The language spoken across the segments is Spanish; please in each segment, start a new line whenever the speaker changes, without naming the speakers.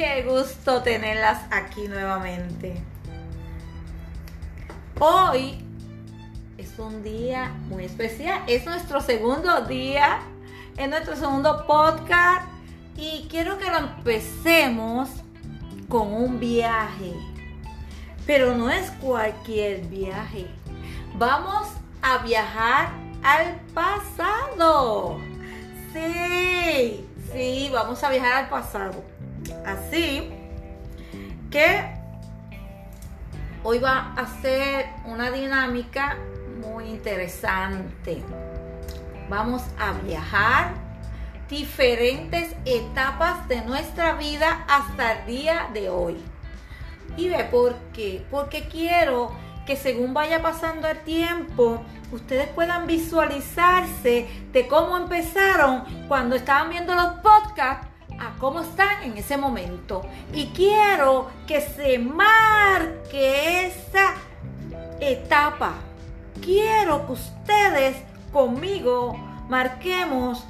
Qué gusto tenerlas aquí nuevamente. Hoy es un día muy especial. Es nuestro segundo día, es nuestro segundo podcast y quiero que lo empecemos con un viaje. Pero no es cualquier viaje. Vamos a viajar al pasado. Sí, sí, vamos a viajar al pasado. Así que hoy va a ser una dinámica muy interesante. Vamos a viajar diferentes etapas de nuestra vida hasta el día de hoy. ¿Y ve por qué? Porque quiero que según vaya pasando el tiempo, ustedes puedan visualizarse de cómo empezaron cuando estaban viendo los podcasts a cómo están en ese momento. Y quiero que se marque esa etapa. Quiero que ustedes conmigo marquemos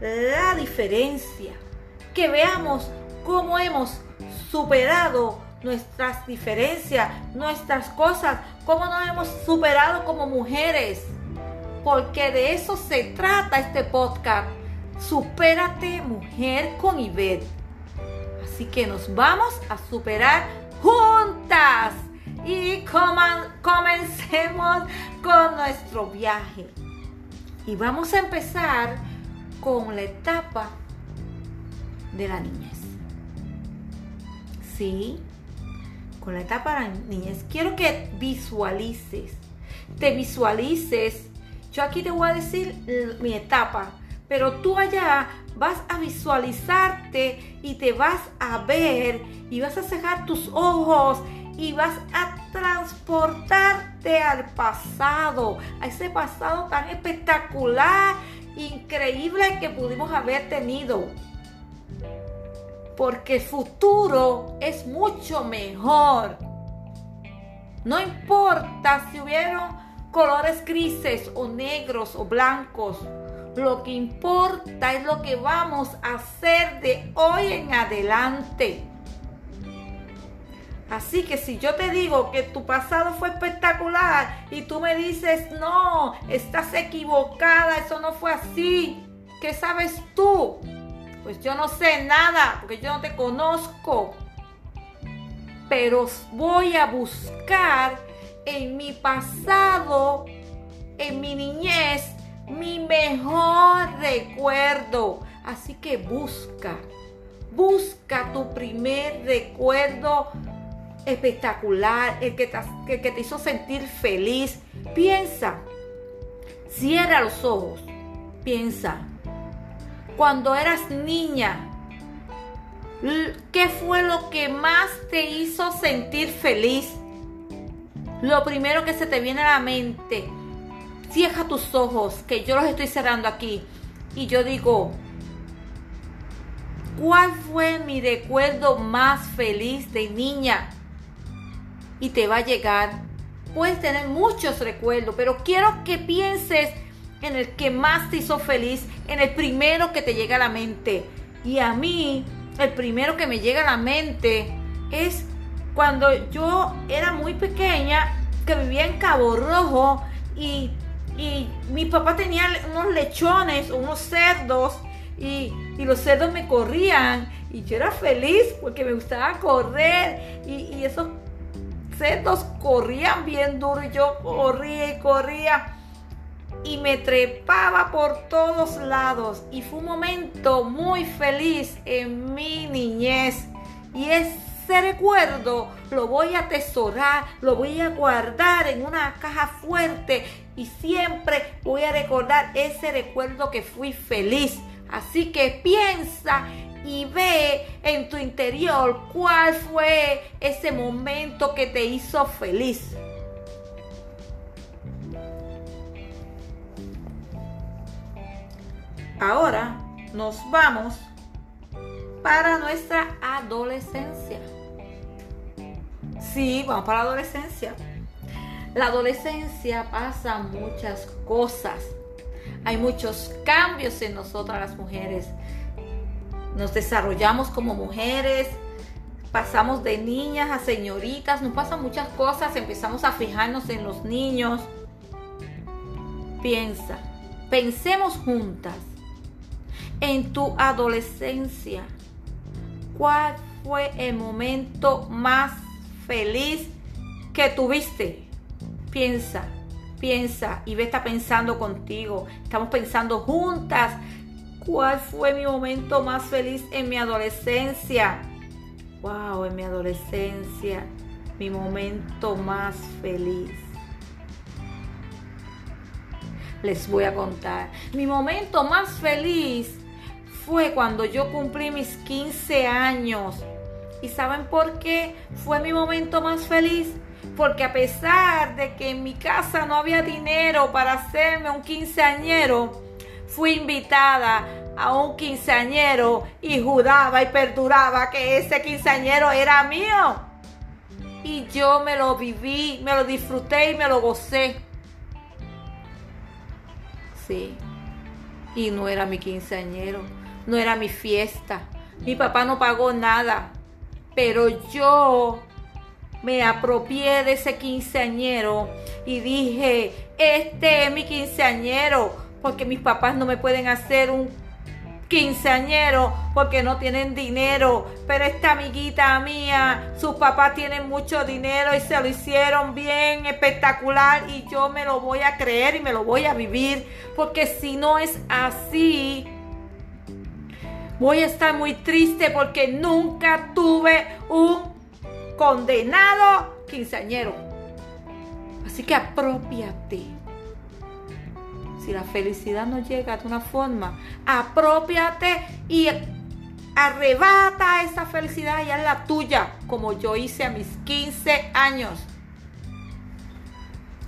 la diferencia. Que veamos cómo hemos superado nuestras diferencias, nuestras cosas, cómo nos hemos superado como mujeres. Porque de eso se trata este podcast Supérate mujer con Ivette. Así que nos vamos a superar juntas. Y comencemos con nuestro viaje. Y vamos a empezar con la etapa de la niñez. Sí, con la etapa de la niñez. Quiero que visualices, te visualices. Yo aquí te voy a decir mi etapa pero tú allá vas a visualizarte y te vas a ver y vas a cejar tus ojos y vas a transportarte al pasado, a ese pasado tan espectacular, increíble que pudimos haber tenido. Porque el futuro es mucho mejor. No importa si hubieron colores grises o negros o blancos lo que importa es lo que vamos a hacer de hoy en adelante. Así que si yo te digo que tu pasado fue espectacular y tú me dices, no, estás equivocada, eso no fue así, ¿qué sabes tú? Pues yo no sé nada, porque yo no te conozco. Pero voy a buscar en mi pasado, en mi niñez, mi mejor recuerdo. Así que busca, busca tu primer recuerdo espectacular, el que te, que te hizo sentir feliz. Piensa, cierra los ojos, piensa, cuando eras niña, ¿qué fue lo que más te hizo sentir feliz? Lo primero que se te viene a la mente, cierra tus ojos, que yo los estoy cerrando aquí. Y yo digo, ¿cuál fue mi recuerdo más feliz de niña? Y te va a llegar. Puedes tener muchos recuerdos, pero quiero que pienses en el que más te hizo feliz, en el primero que te llega a la mente. Y a mí, el primero que me llega a la mente es cuando yo era muy pequeña, que vivía en Cabo Rojo y y mi papá tenía unos lechones, unos cerdos, y, los cerdos me corrían, y yo era feliz porque me gustaba correr, y, esos cerdos corrían bien duro, y yo corría y corría, y me trepaba por todos lados, y fue un momento muy feliz en mi niñez, y es ese recuerdo lo voy a atesorar, lo voy a guardar en una caja fuerte y siempre voy a recordar ese recuerdo que fui feliz. Así que piensa y ve en tu interior cuál fue ese momento que te hizo feliz. Ahora nos vamos para nuestra adolescencia. Sí, vamos para la adolescencia. La adolescencia pasa muchas cosas. Hay muchos cambios en nosotras las mujeres. Nos desarrollamos como mujeres, pasamos de niñas a señoritas, nos pasan muchas cosas, empezamos a fijarnos en los niños. Piensa, pensemos juntas en tu adolescencia. ¿Cuál fue el momento más feliz que tuviste? Piensa, piensa y ve está pensando contigo. Estamos pensando juntas. ¿Cuál fue mi momento más feliz en mi adolescencia? Wow, en mi adolescencia, mi momento más feliz. Les voy a contar. Mi momento más feliz fue cuando yo cumplí mis 15 años. ¿Y saben por qué fue mi momento más feliz? Porque a pesar de que en mi casa no había dinero para hacerme un quinceañero, fui invitada a un quinceañero y juraba y perduraba que ese quinceañero era mío. Y yo me lo viví, me lo disfruté y me lo gocé. Sí. Y no era mi quinceañero no era mi fiesta. Mi papá no pagó nada. Pero yo me apropié de ese quinceañero y dije, este es mi quinceañero, porque mis papás no me pueden hacer un quinceañero porque no tienen dinero. Pero esta amiguita mía, sus papás tienen mucho dinero y se lo hicieron bien espectacular y yo me lo voy a creer y me lo voy a vivir. Porque si no es así, Voy a estar muy triste porque nunca tuve un condenado quinceañero. Así que apropiate. Si la felicidad no llega de una forma, apropiate y arrebata esa felicidad y es la tuya, como yo hice a mis 15 años.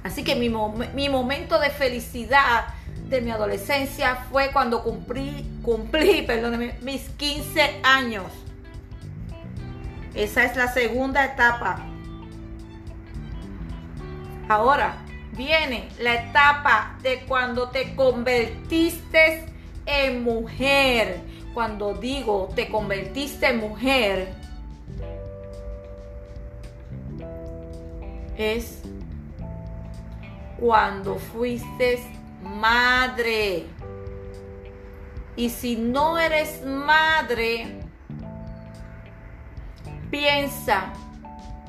Así que mi, mi momento de felicidad de mi adolescencia fue cuando cumplí, cumplí, perdóneme, mis 15 años. Esa es la segunda etapa. Ahora viene la etapa de cuando te convertiste en mujer. Cuando digo te convertiste en mujer, es cuando fuiste madre. Y si no eres madre, piensa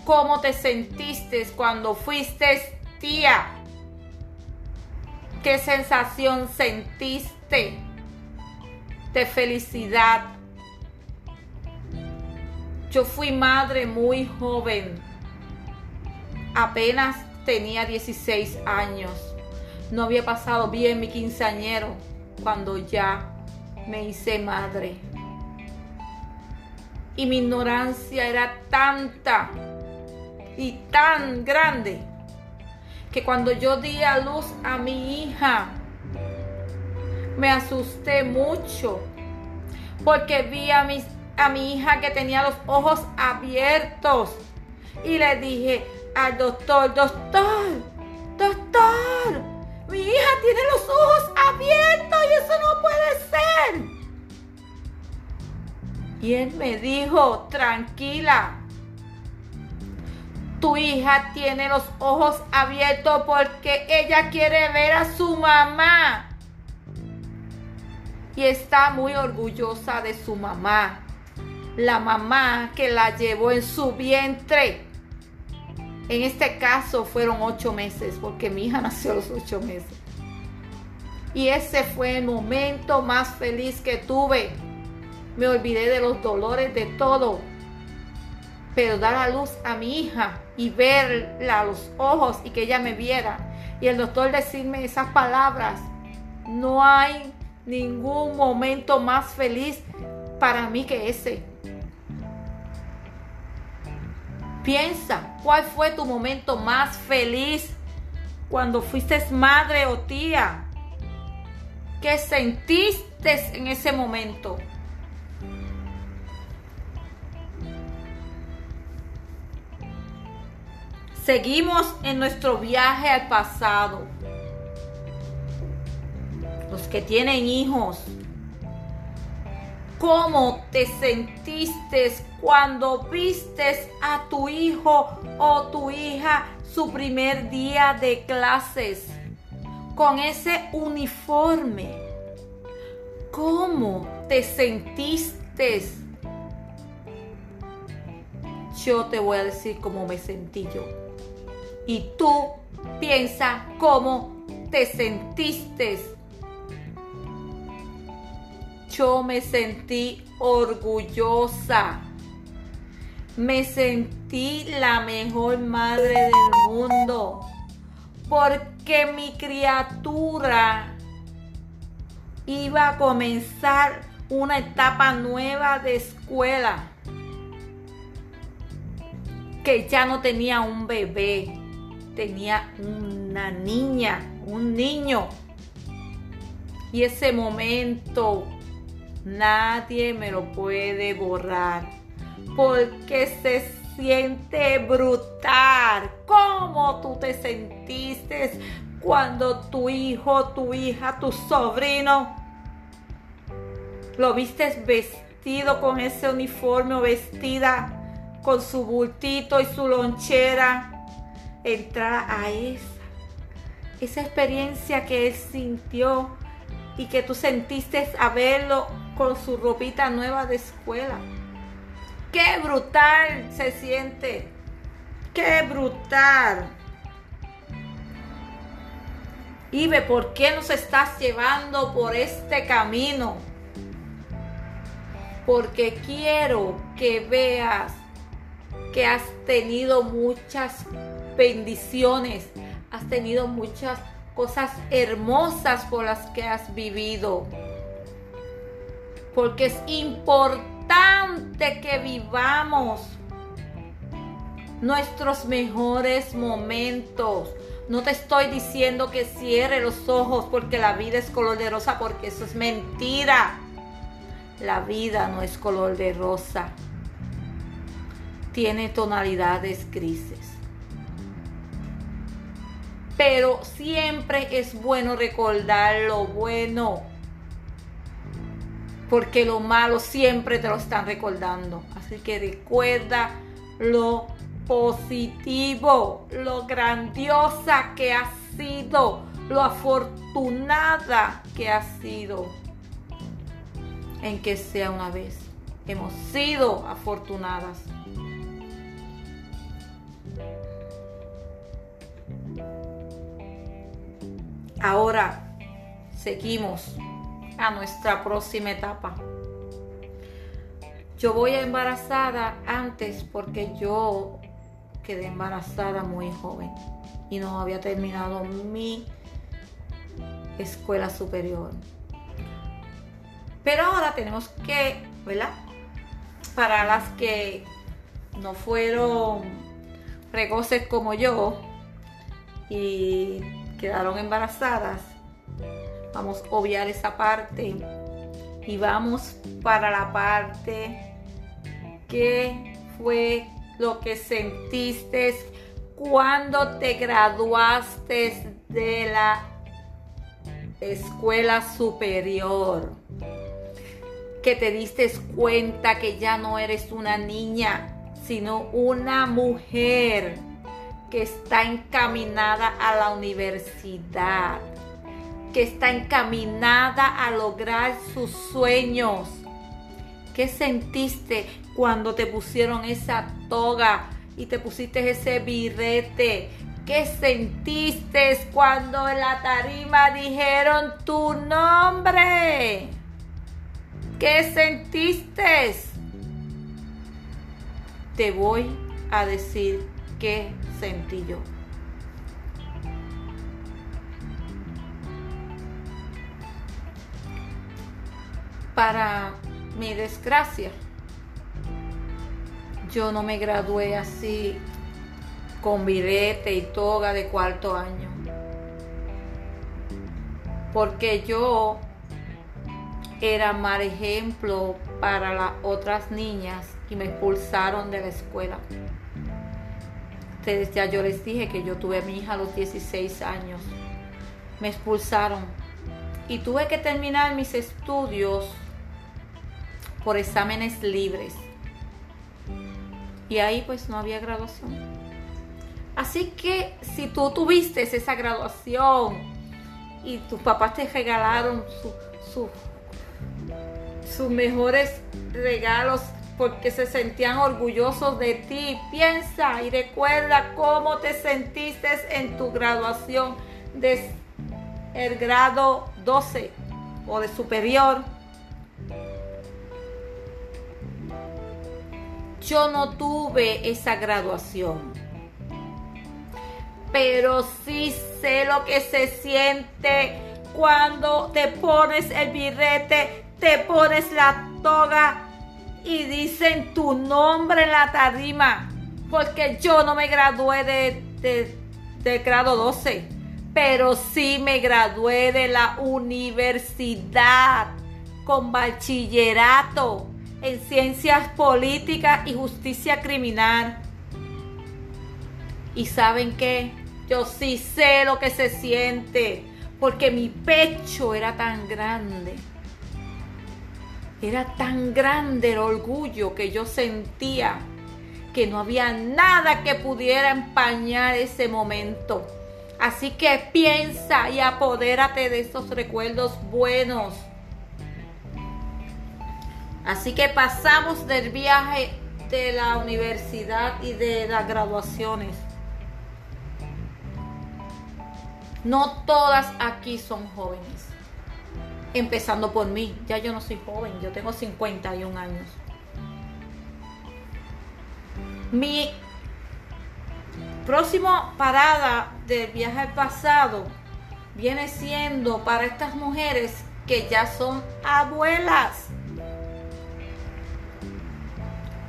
cómo te sentiste cuando fuiste tía. ¿Qué sensación sentiste de felicidad? Yo fui madre muy joven. Apenas tenía 16 años no había pasado bien mi quinceañero cuando ya me hice madre. Y mi ignorancia era tanta y tan grande que cuando yo di a luz a mi hija, me asusté mucho porque vi a, a mi hija que tenía los ojos abiertos y le dije al doctor, doctor, doctor, mi hija tiene los ojos abiertos y eso no puede ser. Y él me dijo, tranquila, tu hija tiene los ojos abiertos porque ella quiere ver a su mamá. Y está muy orgullosa de su mamá. La mamá que la llevó en su vientre en este caso fueron ocho meses, porque mi hija nació a los ocho meses. Y ese fue el momento más feliz que tuve. Me olvidé de los dolores, de todo. Pero dar a luz a mi hija y verla a los ojos y que ella me viera. Y el doctor decirme esas palabras. No hay ningún momento más feliz para mí que ese. Piensa, ¿cuál fue tu momento más feliz cuando fuiste madre o tía? ¿Qué sentiste en ese momento? Seguimos en nuestro viaje al pasado. Los que tienen hijos, cómo te sentiste cuando vistes a tu hijo o tu hija su primer día de clases con ese uniforme. ¿Cómo te sentiste? Yo te voy a decir cómo me sentí yo. Y tú piensa cómo te sentiste. Yo me sentí orgullosa. Me sentí la mejor madre del mundo. Porque mi criatura iba a comenzar una etapa nueva de escuela. Que ya no tenía un bebé, tenía una niña, un niño. Y ese momento nadie me lo puede borrar. Porque se siente brutal. ¿Cómo tú te sentiste cuando tu hijo, tu hija, tu sobrino lo viste vestido con ese uniforme o vestida con su bultito y su lonchera? Entrar a esa, esa experiencia que él sintió y que tú sentiste a verlo con su ropita nueva de escuela. Qué brutal se siente. Qué brutal. Ibe, ¿por qué nos estás llevando por este camino? Porque quiero que veas que has tenido muchas bendiciones, has tenido muchas cosas hermosas por las que has vivido. Porque es importante que vivamos nuestros mejores momentos. No te estoy diciendo que cierre los ojos porque la vida es color de rosa, porque eso es mentira. La vida no es color de rosa. Tiene tonalidades grises. Pero siempre es bueno recordar lo bueno. Porque lo malo siempre te lo están recordando. Así que recuerda lo positivo, lo grandiosa que has sido, lo afortunada que has sido. En que sea una vez. Hemos sido afortunadas. Ahora seguimos a nuestra próxima etapa. Yo voy a embarazada antes porque yo quedé embarazada muy joven y no había terminado mi escuela superior. Pero ahora tenemos que, ¿verdad? Para las que no fueron precoces como yo y quedaron embarazadas, vamos a obviar esa parte y vamos para la parte que fue lo que sentiste cuando te graduaste de la escuela superior. Que te diste cuenta que ya no eres una niña, sino una mujer que está encaminada a la universidad, que está encaminada a lograr sus sueños. ¿Qué sentiste cuando te pusieron esa toga y te pusiste ese birrete? ¿Qué sentiste cuando en la tarima dijeron tu nombre? ¿Qué sentiste? Te voy a decir qué sentí yo. Para mi desgracia, yo no me gradué así con birete y toga de cuarto año. Porque yo era mal ejemplo para las otras niñas y me expulsaron de la escuela. Ustedes ya yo les dije que yo tuve a mi hija a los 16 años. Me expulsaron y tuve que terminar mis estudios por exámenes libres. Y ahí pues no había graduación. Así que si tú tuviste esa graduación y tus papás te regalaron sus mejores regalos porque se sentían orgullosos de ti, piensa y recuerda cómo te sentiste en tu graduación de el grado 12 o de superior. Yo no tuve esa graduación, pero sí sé lo que se siente cuando te pones el birrete, te pones la toga y dicen tu nombre en la tarima, porque yo no me gradué de, de grado 12 pero sí me gradué de la universidad con bachillerato en ciencias políticas y justicia criminal. Y saben qué, yo sí sé lo que se siente, porque mi pecho era tan grande. Era tan grande el orgullo que yo sentía que no había nada que pudiera empañar ese momento. Así que piensa y apodérate de esos recuerdos buenos. Así que pasamos del viaje de la universidad y de las graduaciones. No todas aquí son jóvenes. Empezando por mí. Ya yo no soy joven, yo tengo 51 años. Mi próximo parada del viaje al pasado viene siendo para estas mujeres que ya son abuelas.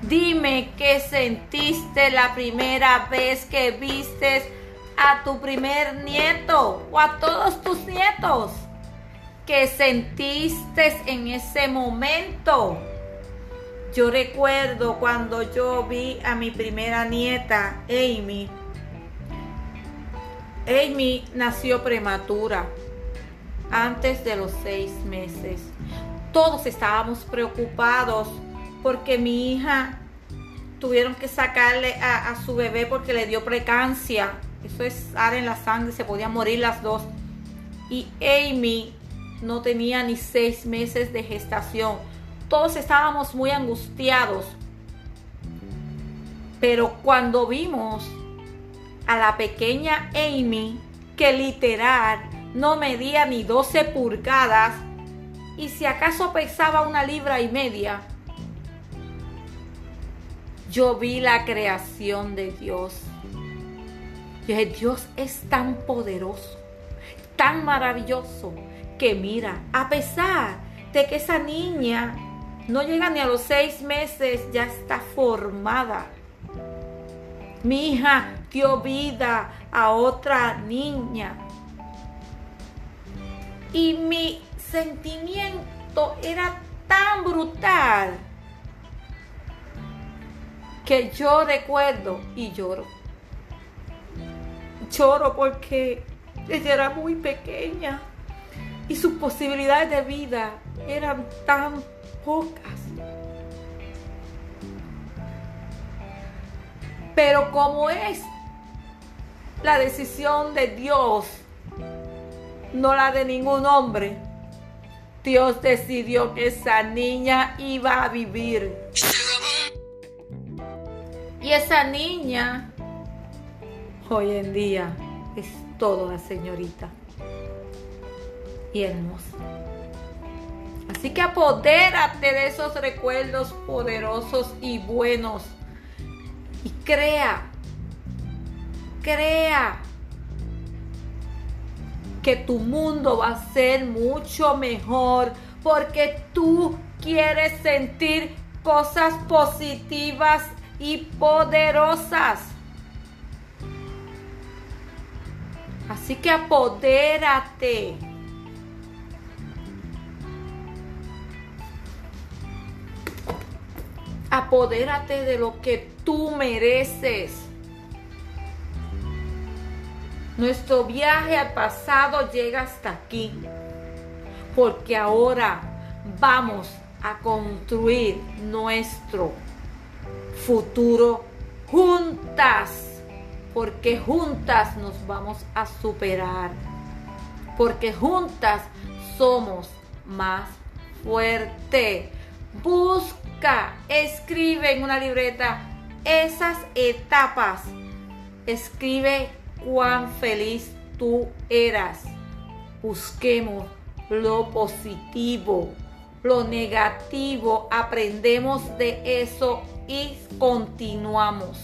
Dime qué sentiste la primera vez que viste a tu primer nieto o a todos tus nietos. ¿Qué sentiste en ese momento? Yo recuerdo cuando yo vi a mi primera nieta, Amy, Amy nació prematura, antes de los seis meses. Todos estábamos preocupados porque mi hija tuvieron que sacarle a, su bebé porque le dio precancia. Eso es ar en la sangre, se podían morir las dos. Y Amy no tenía ni seis meses de gestación. Todos estábamos muy angustiados. Pero cuando vimos a la pequeña Amy, que literal no medía ni 12 pulgadas y si acaso pesaba una libra y media. Yo vi la creación de Dios. Dios es tan poderoso, tan maravilloso, que mira, a pesar de que esa niña no llega ni a los seis meses, ya está formada. Mi hija dio vida a otra niña. Y mi sentimiento era tan brutal que yo recuerdo y lloro. Lloro porque ella era muy pequeña y sus posibilidades de vida eran tan pocas. Pero como es la decisión de Dios, no la de ningún hombre, Dios decidió que esa niña iba a vivir. Y esa niña hoy en día es toda la señorita y hermosa. Así que apodérate de esos recuerdos poderosos y buenos y crea, crea que tu mundo va a ser mucho mejor porque tú quieres sentir cosas positivas y poderosas. Así que apodérate. Apodérate de lo que tú mereces. Nuestro viaje al pasado llega hasta aquí, porque ahora vamos a construir nuestro futuro juntas, porque juntas nos vamos a superar, porque juntas somos más fuertes. Busca, escribe en una libreta esas etapas. Escribe cuán feliz tú eras. Busquemos lo positivo, lo negativo, aprendemos de eso y continuamos.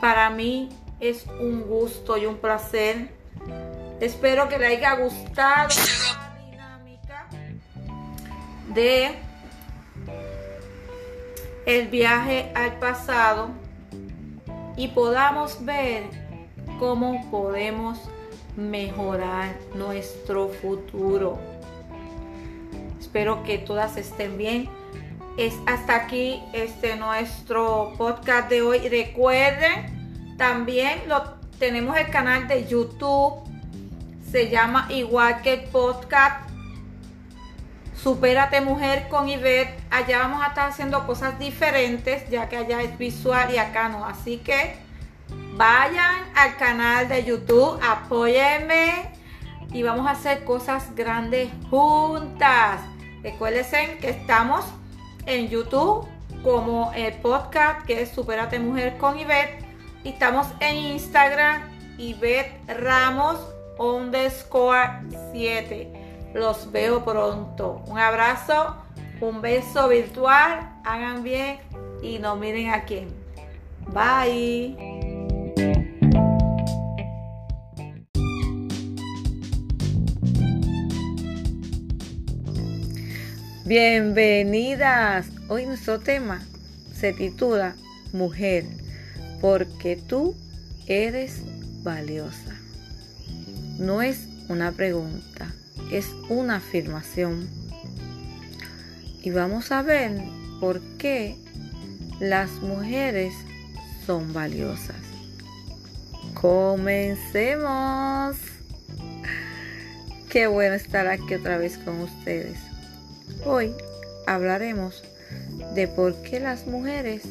Para mí es un gusto y un placer. Espero que le haya gustado la dinámica de el viaje al pasado y podamos ver cómo podemos mejorar nuestro futuro. Espero que todas estén bien. Es hasta aquí este nuestro podcast de hoy. Recuerden, también lo tenemos el canal de YouTube. Se llama igual que el podcast Supérate Mujer con Ivette. Allá vamos a estar haciendo cosas diferentes, ya que allá es visual y acá no. Así que Vayan al canal de YouTube, apóyenme y vamos a hacer cosas grandes juntas. Recuérdense que estamos en YouTube como el podcast que es Superate Mujer con Ivette. Y estamos en Instagram, Ivette Ramos underscore 7. Los veo pronto. Un abrazo, un beso virtual. Hagan bien y no miren a quién. Bye. Bienvenidas. Hoy nuestro tema se titula Mujer, porque tú eres valiosa. No es una pregunta, es una afirmación. Y vamos a ver por qué las mujeres son valiosas. Comencemos. Qué bueno estar aquí otra vez con ustedes. Hoy hablaremos de por qué las mujeres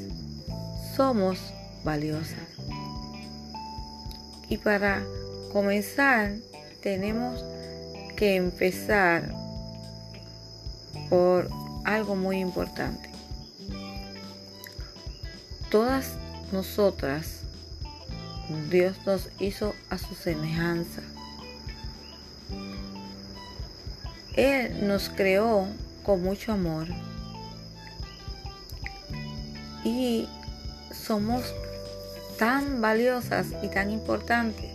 somos valiosas. Y para comenzar tenemos que empezar por algo muy importante. Todas nosotras, Dios nos hizo a su semejanza. Él nos creó con mucho amor. Y somos tan valiosas y tan importantes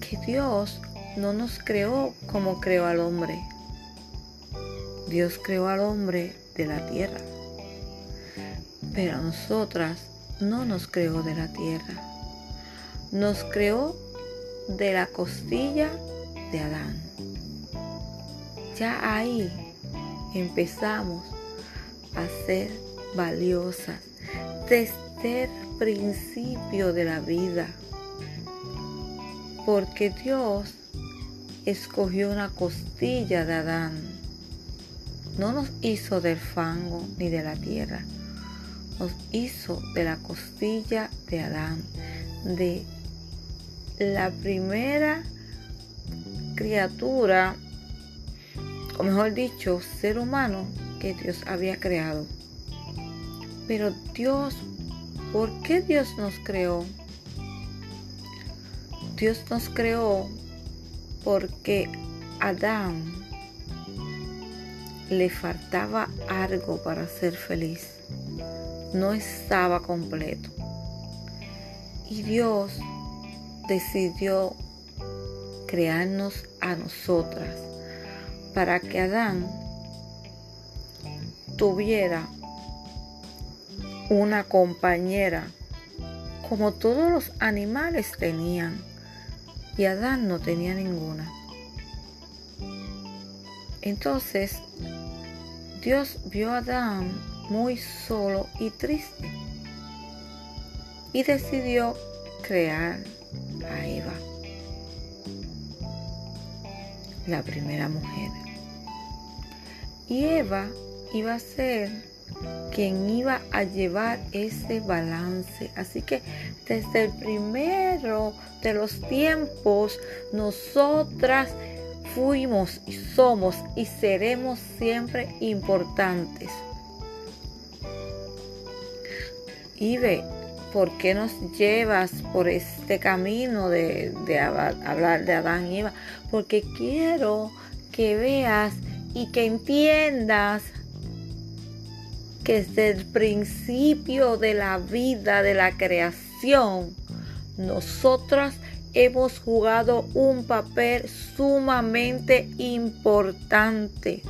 que Dios no nos creó como creó al hombre. Dios creó al hombre de la tierra. Pero a nosotras no nos creó de la tierra. Nos creó de la costilla de Adán. Ya ahí empezamos a ser valiosas desde el principio de la vida. Porque Dios escogió una costilla de Adán. No nos hizo del fango ni de la tierra. Nos hizo de la costilla de Adán. De la primera criatura o mejor dicho, ser humano que Dios había creado. Pero Dios, ¿por qué Dios nos creó? Dios nos creó porque Adán le faltaba algo para ser feliz. No estaba completo. Y Dios decidió crearnos a nosotras para que Adán tuviera una compañera como todos los animales tenían y Adán no tenía ninguna. Entonces Dios vio a Adán muy solo y triste y decidió crear a Eva, la primera mujer. Y Eva iba a ser quien iba a llevar ese balance. Así que desde el primero de los tiempos, nosotras fuimos y somos y seremos siempre importantes. Y ve, ¿por qué nos llevas por este camino de, de hablar de Adán y Eva? Porque quiero que veas y que entiendas que desde el principio de la vida, de la creación, nosotras hemos jugado un papel sumamente importante.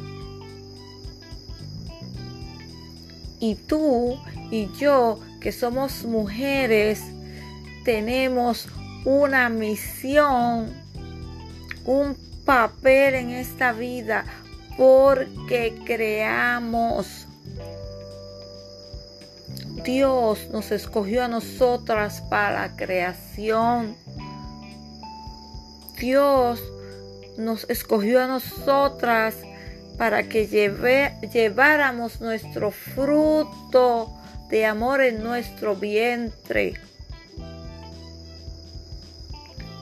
Y tú y yo, que somos mujeres, tenemos una misión, un papel en esta vida porque creamos. Dios nos escogió a nosotras para la creación. Dios nos escogió a nosotras para que lleváramos nuestro fruto de amor en nuestro vientre.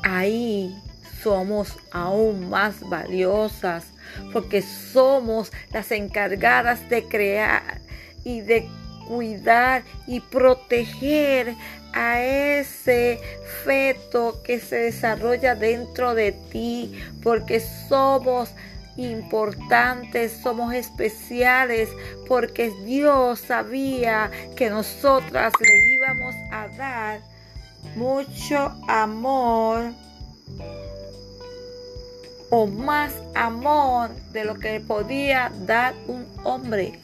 Ahí somos aún más valiosas porque somos las encargadas de crear y de cuidar y proteger a ese feto que se desarrolla dentro de ti, porque somos importantes, somos especiales, porque Dios sabía que nosotras le íbamos a dar mucho amor o más amor de lo que podía dar un hombre.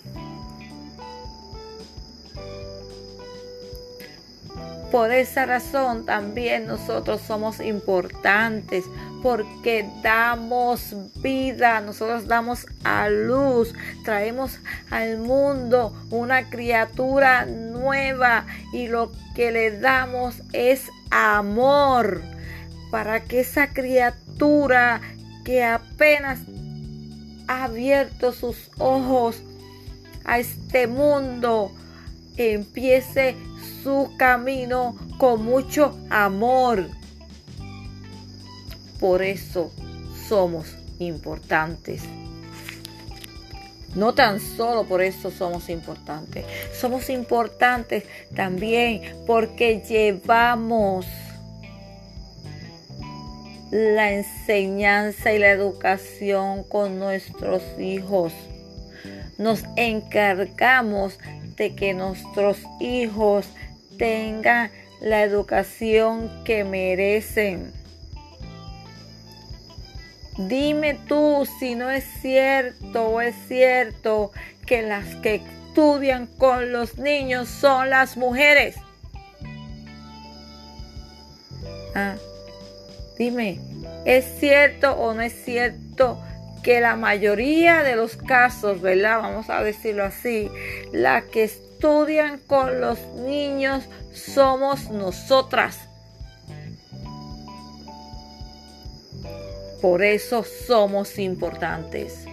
Por esa razón también nosotros somos importantes porque damos vida, nosotros damos a luz, traemos al mundo una criatura nueva y lo que le damos es amor. Para que esa criatura que apenas ha abierto sus ojos a este mundo empiece su camino con mucho amor. Por eso somos importantes. No tan solo por eso somos importantes, somos importantes también porque llevamos la enseñanza y la educación con nuestros hijos. Nos encargamos de que nuestros hijos tengan la educación que merecen. Dime tú si no es cierto o es cierto que las que estudian con los niños son las mujeres. Ah, dime, ¿es cierto o no es cierto que la mayoría de los casos, ¿verdad? Vamos a decirlo así, las que estudian con los niños somos nosotras. Por eso somos importantes.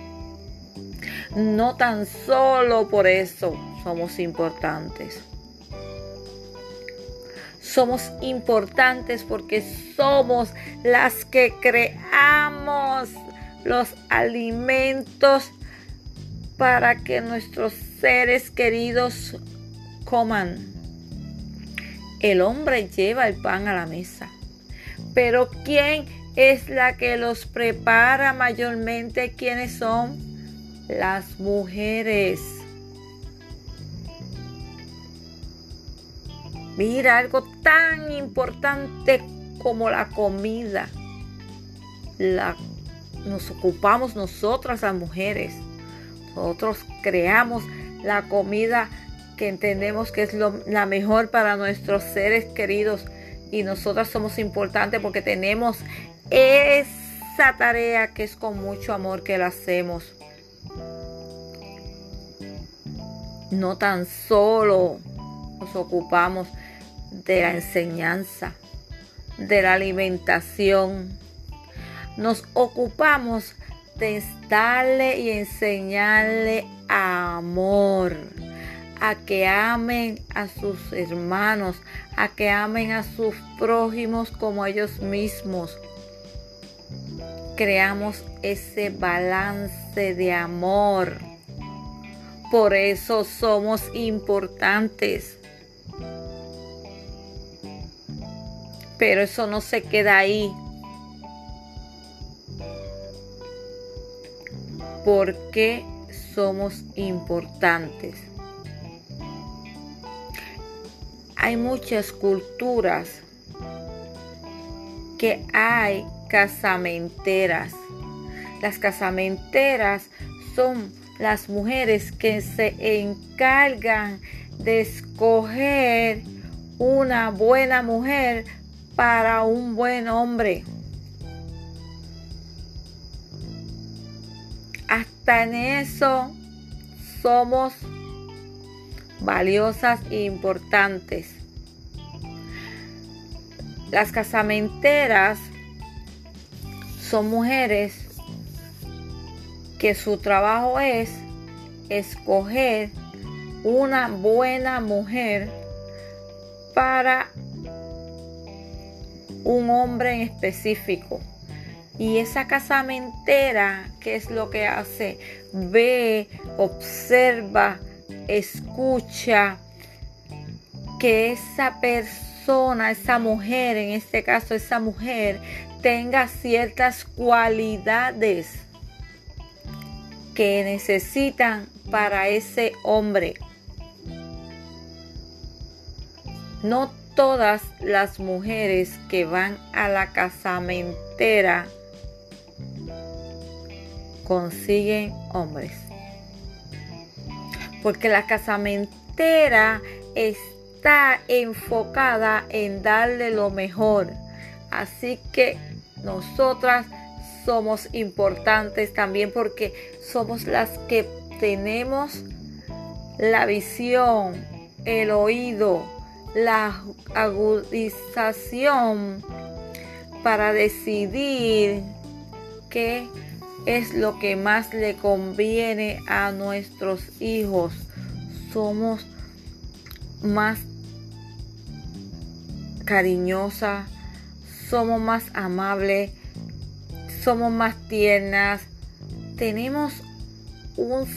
No tan solo por eso somos importantes. Somos importantes porque somos las que creamos los alimentos para que nuestros seres queridos coman. El hombre lleva el pan a la mesa, pero ¿quién es la que los prepara mayormente? ¿Quiénes son? Las mujeres. Mira, algo tan importante como la comida. La nos ocupamos nosotras las mujeres. Nosotros creamos la comida que entendemos que es la mejor para nuestros seres queridos y nosotras somos importantes porque tenemos esa tarea que es con mucho amor que la hacemos. No tan solo nos ocupamos de la enseñanza, de la alimentación, nos ocupamos darle y enseñarle amor, a que amen a sus hermanos, a que amen a sus prójimos como ellos mismos. Creamos ese balance de amor. Por eso somos importantes. Pero eso no se queda ahí. Porque somos importantes. Hay muchas culturas que hay casamenteras. Las casamenteras son las mujeres que se encargan de escoger una buena mujer para un buen hombre. En eso somos valiosas e importantes. Las casamenteras son mujeres que su trabajo es escoger una buena mujer para un hombre en específico. Y esa casamentera, ¿qué es lo que hace? Ve, observa, escucha que esa persona, esa mujer, en este caso esa mujer, tenga ciertas cualidades que necesitan para ese hombre. No todas las mujeres que van a la casamentera consiguen hombres. Porque la casamentera está enfocada en darle lo mejor. Así que nosotras somos importantes también porque somos las que tenemos la visión, el oído, la agudización para decidir qué es lo que más le conviene a nuestros hijos. Somos más cariñosas, somos más amables, somos más tiernas, tenemos un,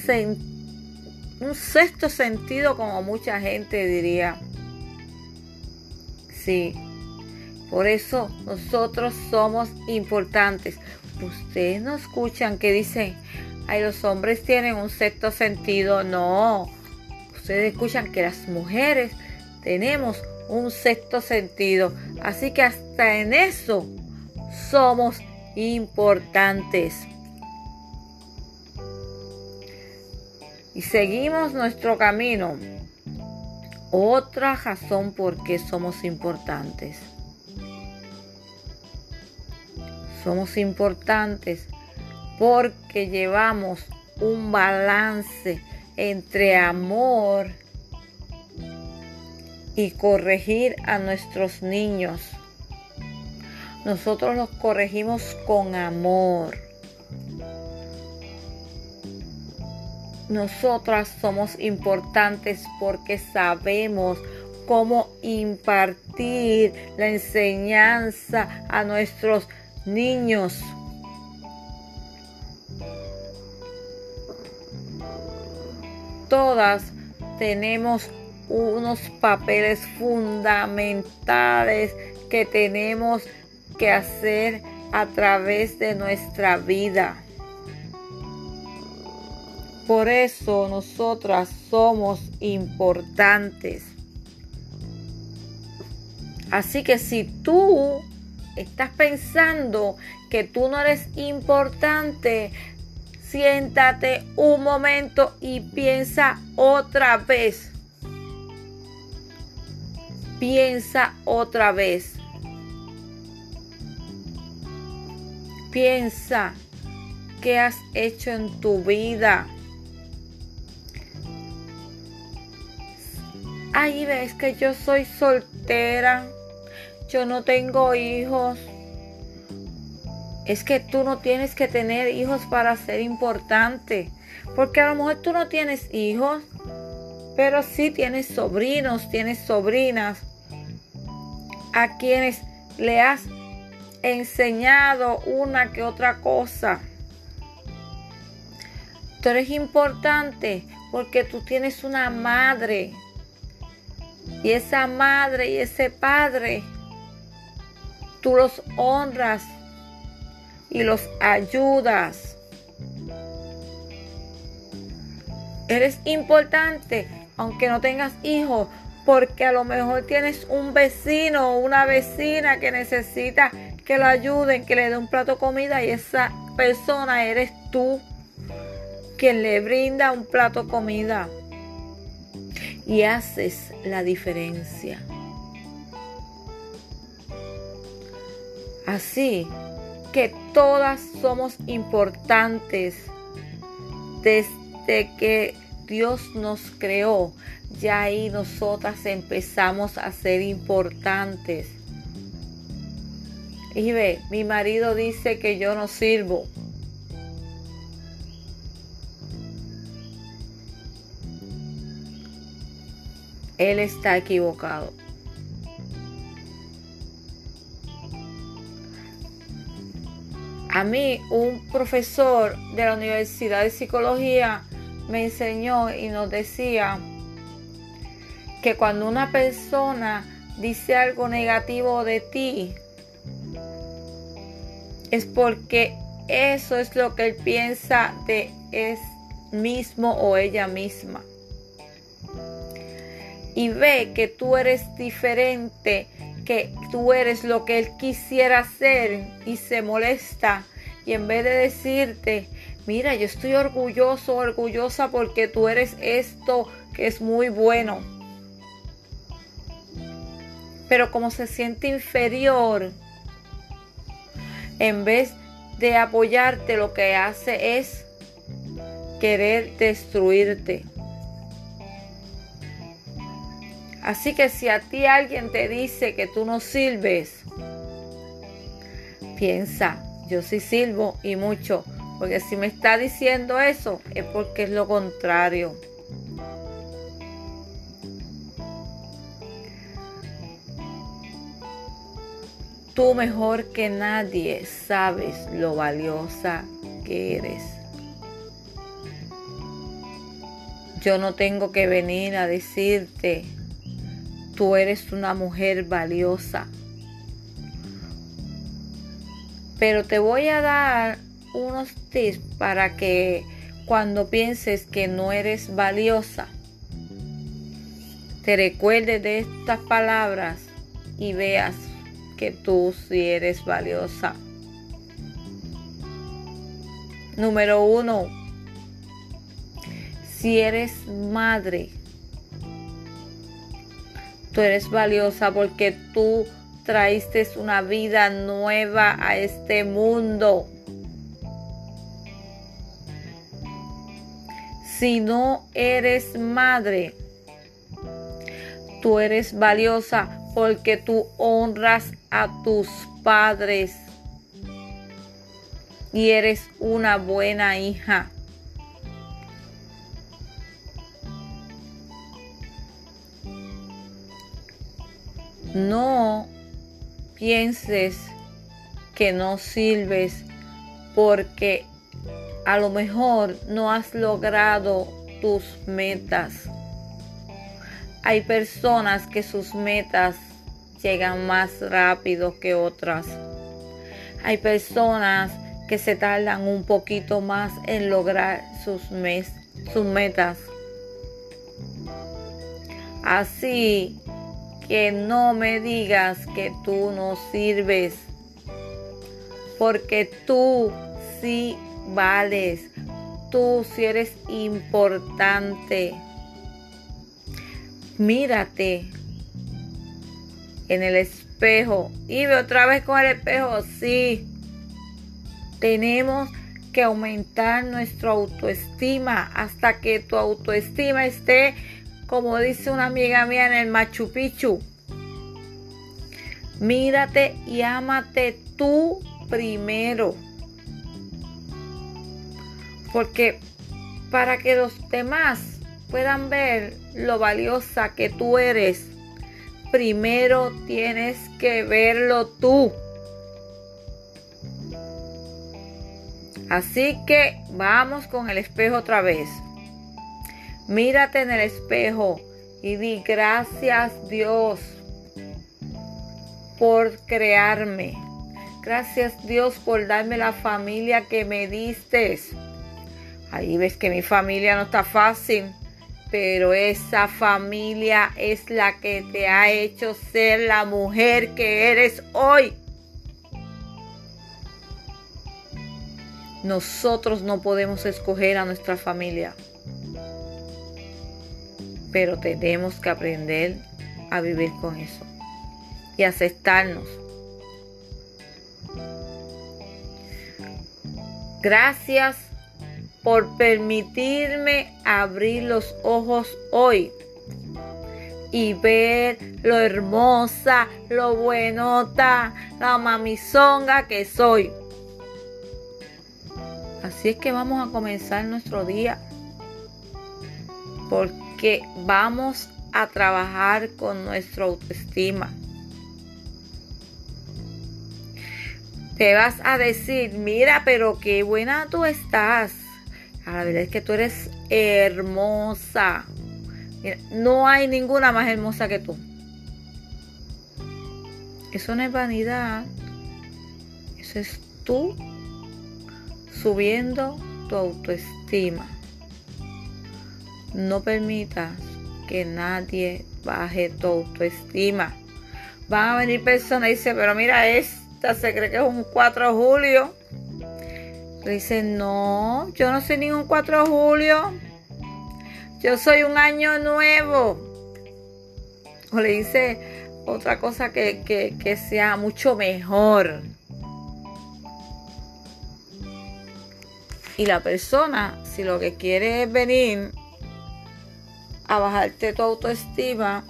un sexto sentido como mucha gente diría. Sí. Por eso nosotros somos importantes. Ustedes no escuchan que dicen, ay, los hombres tienen un sexto sentido. No. Ustedes escuchan que las mujeres tenemos un sexto sentido. Así que hasta en eso somos importantes. Y seguimos nuestro camino. Otra razón por qué somos importantes. Somos importantes porque llevamos un balance entre amor y corregir a nuestros niños. Nosotros los corregimos con amor. nosotras somos importantes porque sabemos cómo impartir la enseñanza a nuestros niños. Todas tenemos unos papeles fundamentales que tenemos que hacer a través de nuestra vida. Por eso nosotras somos importantes. Así que si tú estás pensando que tú no eres importante, siéntate un momento y piensa otra vez. Piensa otra vez. Piensa qué has hecho en tu vida. Ay, ves que yo soy soltera, yo no tengo hijos. es que tú no tienes que tener hijos para ser importante. Porque a lo mejor tú no tienes hijos, pero sí tienes sobrinos, tienes sobrinas a quienes le has enseñado una que otra cosa. Tú eres importante porque tú tienes una madre. Y esa madre y ese padre, tú los honras y los ayudas. Eres importante aunque no tengas hijos, porque a lo mejor tienes un vecino o una vecina que necesita que lo ayuden, que le dé un plato de comida y esa persona eres tú quien le brinda un plato de comida y haces la diferencia. Así que todas somos importantes desde que Dios nos creó. Ya ahí nosotras empezamos a ser importantes. Y ve, mi marido dice que yo no sirvo. Él está equivocado. A mí, un profesor de la Universidad de Psicología me enseñó y nos decía que cuando una persona dice algo negativo de ti, es porque eso es lo que él piensa de es mismo o ella misma. Y ve que tú eres diferente, que tú eres lo que él quisiera ser y se molesta. Y en vez de decirte, mira, yo estoy orgulloso, orgullosa porque tú eres esto que es muy bueno. Pero como se siente inferior, en vez de apoyarte, lo que hace es querer destruirte. Así que si a ti alguien te dice que tú no sirves, piensa, yo sí sirvo y mucho, porque si me está diciendo eso es porque es lo contrario. Tú mejor que nadie sabes lo valiosa que eres. Yo no tengo que venir a decirte, tú eres una mujer valiosa. Pero te voy a dar unos tips para que cuando pienses que no eres valiosa, te recuerdes de estas palabras y veas que tú sí eres valiosa. Número uno, si eres madre, tú eres valiosa porque tú traíste una vida nueva a este mundo. Si no eres madre, tú eres valiosa porque tú honras a tus padres y eres una buena hija. No pienses que no sirves porque a lo mejor no has logrado tus metas. Hay personas que sus metas llegan más rápido que otras. Hay personas que se tardan un poquito más en lograr sus, sus metas. Así que no me digas que tú no sirves, porque tú sí vales, tú sí eres importante. Mírate en el espejo y ve otra vez con el espejo, sí. Tenemos que aumentar nuestra autoestima hasta que tu autoestima esté, como dice una amiga mía, en el Machu Picchu. Mírate y ámate tú primero. Porque para que los demás puedan ver lo valiosa que tú eres, primero tienes que verlo tú. Así que vamos con el espejo otra vez. Mírate en el espejo y di gracias Dios por crearme. Gracias Dios por darme la familia que me diste. Ahí ves que mi familia no está fácil, pero esa familia es la que te ha hecho ser la mujer que eres hoy. Nosotros no podemos escoger a nuestra familia, pero tenemos que aprender a vivir con eso y aceptarnos. Gracias por permitirme abrir los ojos hoy y ver lo hermosa, lo buenota, la mamizonga que soy. Así es que vamos a comenzar nuestro día. Porque vamos a trabajar con nuestra autoestima. Te vas a decir, mira, pero qué buena tú estás. La verdad es que tú eres hermosa. no hay ninguna más hermosa que tú. Eso no es vanidad. Eso es tú subiendo tu autoestima. No permitas que nadie baje tu autoestima. Van a venir personas y dicen, pero mira, esta se cree que es un 4 de julio. Le dice, no, yo no soy ningún 4 de julio. Yo soy un año nuevo. O le dice otra cosa que, que sea mucho mejor. Y la persona, si lo que quiere es venir a bajarte tu autoestima,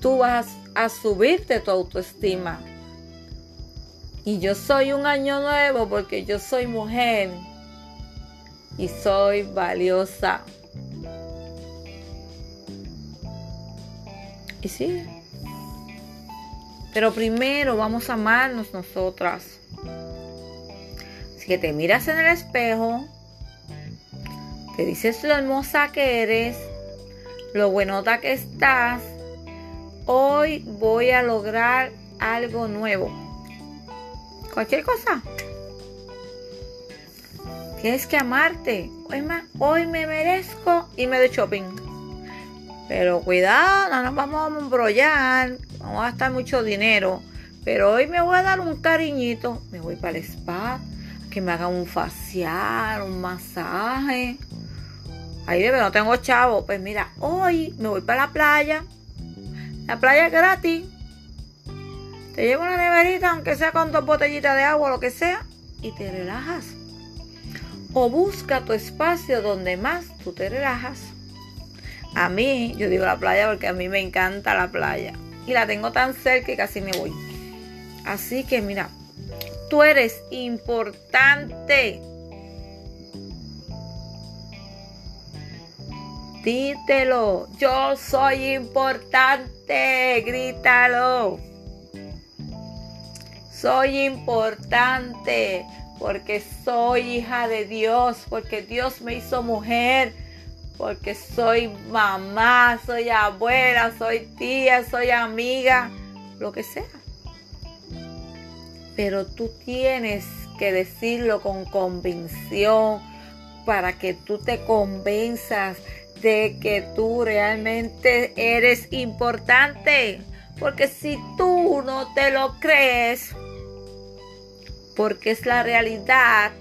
tú vas a subirte tu autoestima. Y yo soy un año nuevo porque yo soy mujer y soy valiosa. Y sí. Pero primero vamos a amarnos nosotras. Así que te miras en el espejo, te dices lo hermosa que eres, lo buenota que estás. Hoy voy a lograr algo nuevo. Cualquier cosa. Tienes que amarte. Hoy, hoy me merezco irme de shopping. Pero cuidado, no nos vamos a embrollar. Vamos a gastar mucho dinero. Pero hoy me voy a dar un cariñito. Me voy para el spa que me hagan un facial, un masaje. Ahí bebé, no tengo chavo. Pues mira, hoy me voy para la playa. La playa es gratis. Te llevo una neverita, aunque sea con dos botellitas de agua, lo que sea, y te relajas. O busca tu espacio donde más tú te relajas. A mí, yo digo la playa porque a mí me encanta la playa. Y la tengo tan cerca que casi me voy. Así que mira, Tú eres importante. Dítelo, yo soy importante, grítalo. Soy importante porque soy hija de Dios, porque Dios me hizo mujer, porque soy mamá, soy abuela, soy tía, soy amiga, lo que sea. Pero tú tienes que decirlo con convicción para que tú te convenzas de que tú realmente eres importante. Porque si tú no te lo crees, porque es la realidad,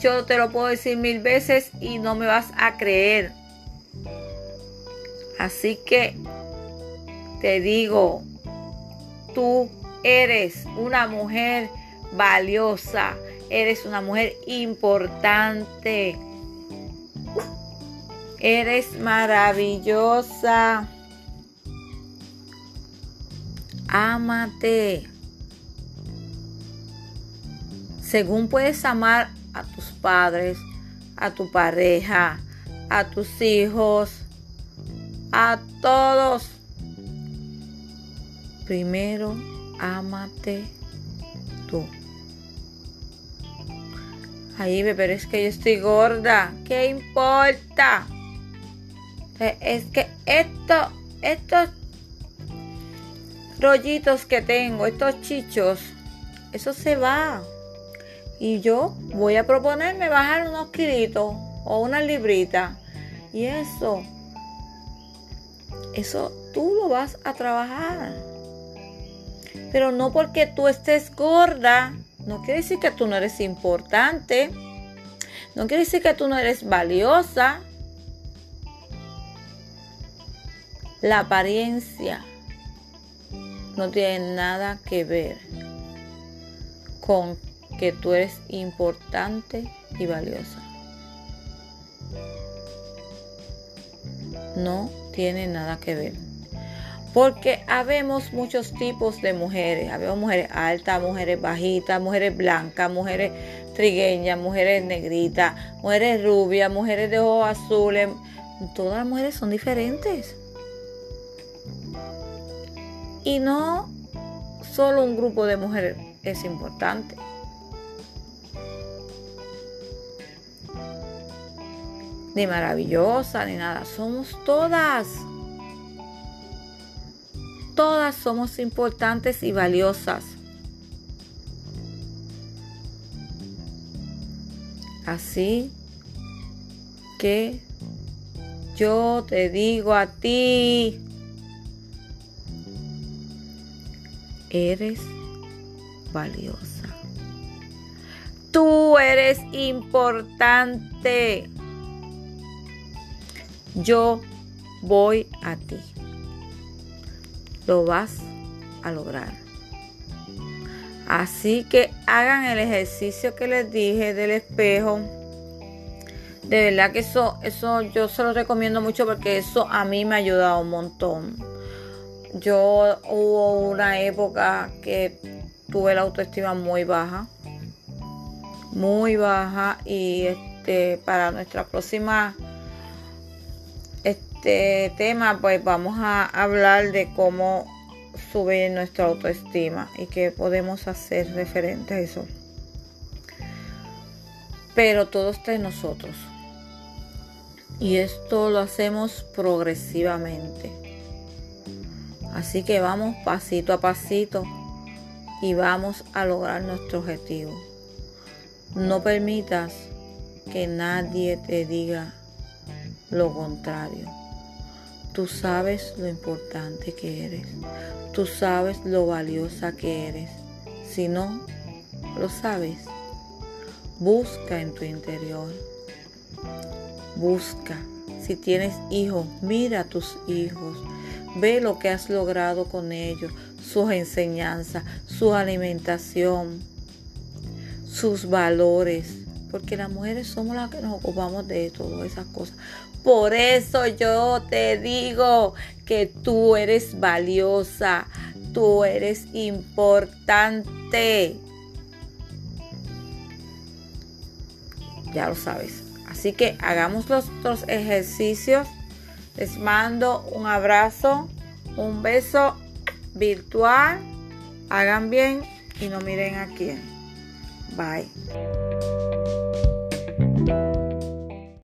yo te lo puedo decir mil veces y no me vas a creer. Así que te digo, tú Eres una mujer valiosa. Eres una mujer importante. Eres maravillosa. Ámate. según puedes amar a tus padres, a tu pareja, a tus hijos, a todos. Primero, ámate tú. Ahí, pero es que yo estoy gorda. ¿Qué importa? Es que esto, estos rollitos que tengo, estos chichos, eso se va. Y yo voy a proponerme bajar unos kilitos o una librita. Y eso, eso tú lo vas a trabajar. Pero no porque tú estés gorda, no quiere decir que tú no eres importante. No quiere decir que tú no eres valiosa. La apariencia no tiene nada que ver con que tú eres importante y valiosa. No tiene nada que ver. Porque habemos muchos tipos de mujeres. Habemos mujeres altas, mujeres bajitas, mujeres blancas, mujeres trigueñas, mujeres negritas, mujeres rubias, mujeres de ojos azules. Todas las mujeres son diferentes. Y no solo un grupo de mujeres es importante. Ni maravillosa, ni nada. Somos todas. Todas somos importantes y valiosas. Así que yo te digo a ti, eres valiosa. Tú eres importante. Yo voy a ti. Lo vas a lograr. Así que hagan el ejercicio que les dije del espejo. De verdad que eso, eso yo se lo recomiendo mucho porque eso a mí me ha ayudado un montón yo hubo una época que tuve la autoestima muy baja, muy baja y este para nuestra próxima este tema pues vamos a hablar de cómo subir nuestra autoestima y qué podemos hacer referente a eso. Pero todo está en nosotros. Y esto lo hacemos progresivamente. Así que vamos pasito a pasito y vamos a lograr nuestro objetivo. No permitas que nadie te diga lo contrario. Tú sabes lo importante que eres. Tú sabes lo valiosa que eres. Si no, lo sabes. Busca en tu interior. Busca. Si tienes hijos, mira a tus hijos. Ve lo que has logrado con ellos, sus enseñanzas, su alimentación, sus valores. Porque las mujeres somos las que nos ocupamos de todas esas cosas. Por eso yo te digo que tú eres valiosa, tú eres importante. Ya lo sabes. Así que hagamos los otros ejercicios les mando un abrazo, un beso virtual. Hagan bien y no miren aquí. Bye.